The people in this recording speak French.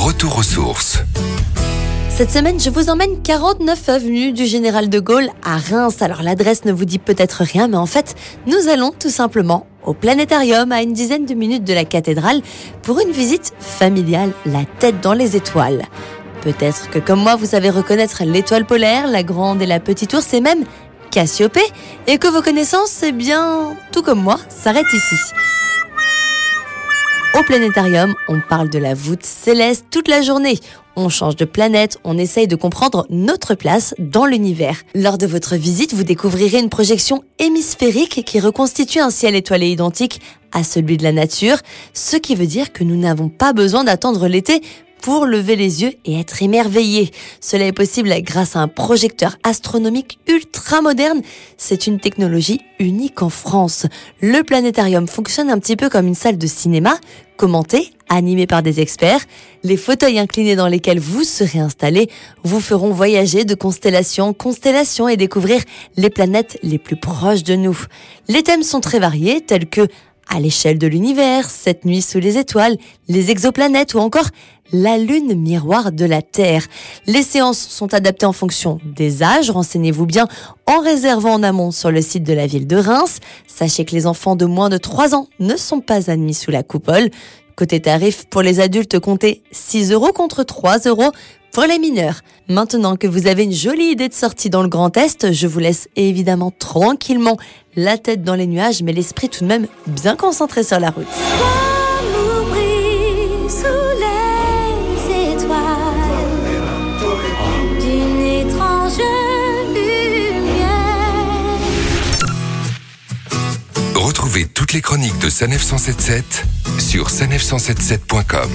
Retour aux sources. Cette semaine, je vous emmène 49 avenue du Général de Gaulle à Reims. Alors l'adresse ne vous dit peut-être rien, mais en fait, nous allons tout simplement au planétarium à une dizaine de minutes de la cathédrale pour une visite familiale, la tête dans les étoiles. Peut-être que comme moi, vous savez reconnaître l'étoile polaire, la grande et la petite ours et même Cassiopée, et que vos connaissances, eh bien, tout comme moi, s'arrêtent ici. Au planétarium, on parle de la voûte céleste toute la journée. On change de planète, on essaye de comprendre notre place dans l'univers. Lors de votre visite, vous découvrirez une projection hémisphérique qui reconstitue un ciel étoilé identique à celui de la nature, ce qui veut dire que nous n'avons pas besoin d'attendre l'été pour lever les yeux et être émerveillé. Cela est possible grâce à un projecteur astronomique ultra moderne. C'est une technologie unique en France. Le planétarium fonctionne un petit peu comme une salle de cinéma, commentée, animée par des experts. Les fauteuils inclinés dans lesquels vous serez installé vous feront voyager de constellation en constellation et découvrir les planètes les plus proches de nous. Les thèmes sont très variés, tels que à l'échelle de l'univers, cette nuit sous les étoiles, les exoplanètes ou encore la lune miroir de la Terre. Les séances sont adaptées en fonction des âges. Renseignez-vous bien en réservant en amont sur le site de la ville de Reims. Sachez que les enfants de moins de 3 ans ne sont pas admis sous la coupole. Côté tarif, pour les adultes, comptez 6 euros contre 3 euros pour les mineurs. Maintenant que vous avez une jolie idée de sortie dans le Grand Est, je vous laisse évidemment tranquillement la tête dans les nuages, mais l'esprit tout de même bien concentré sur la route. Retrouvez toutes les chroniques de Sanef 177 sur sanef177.com.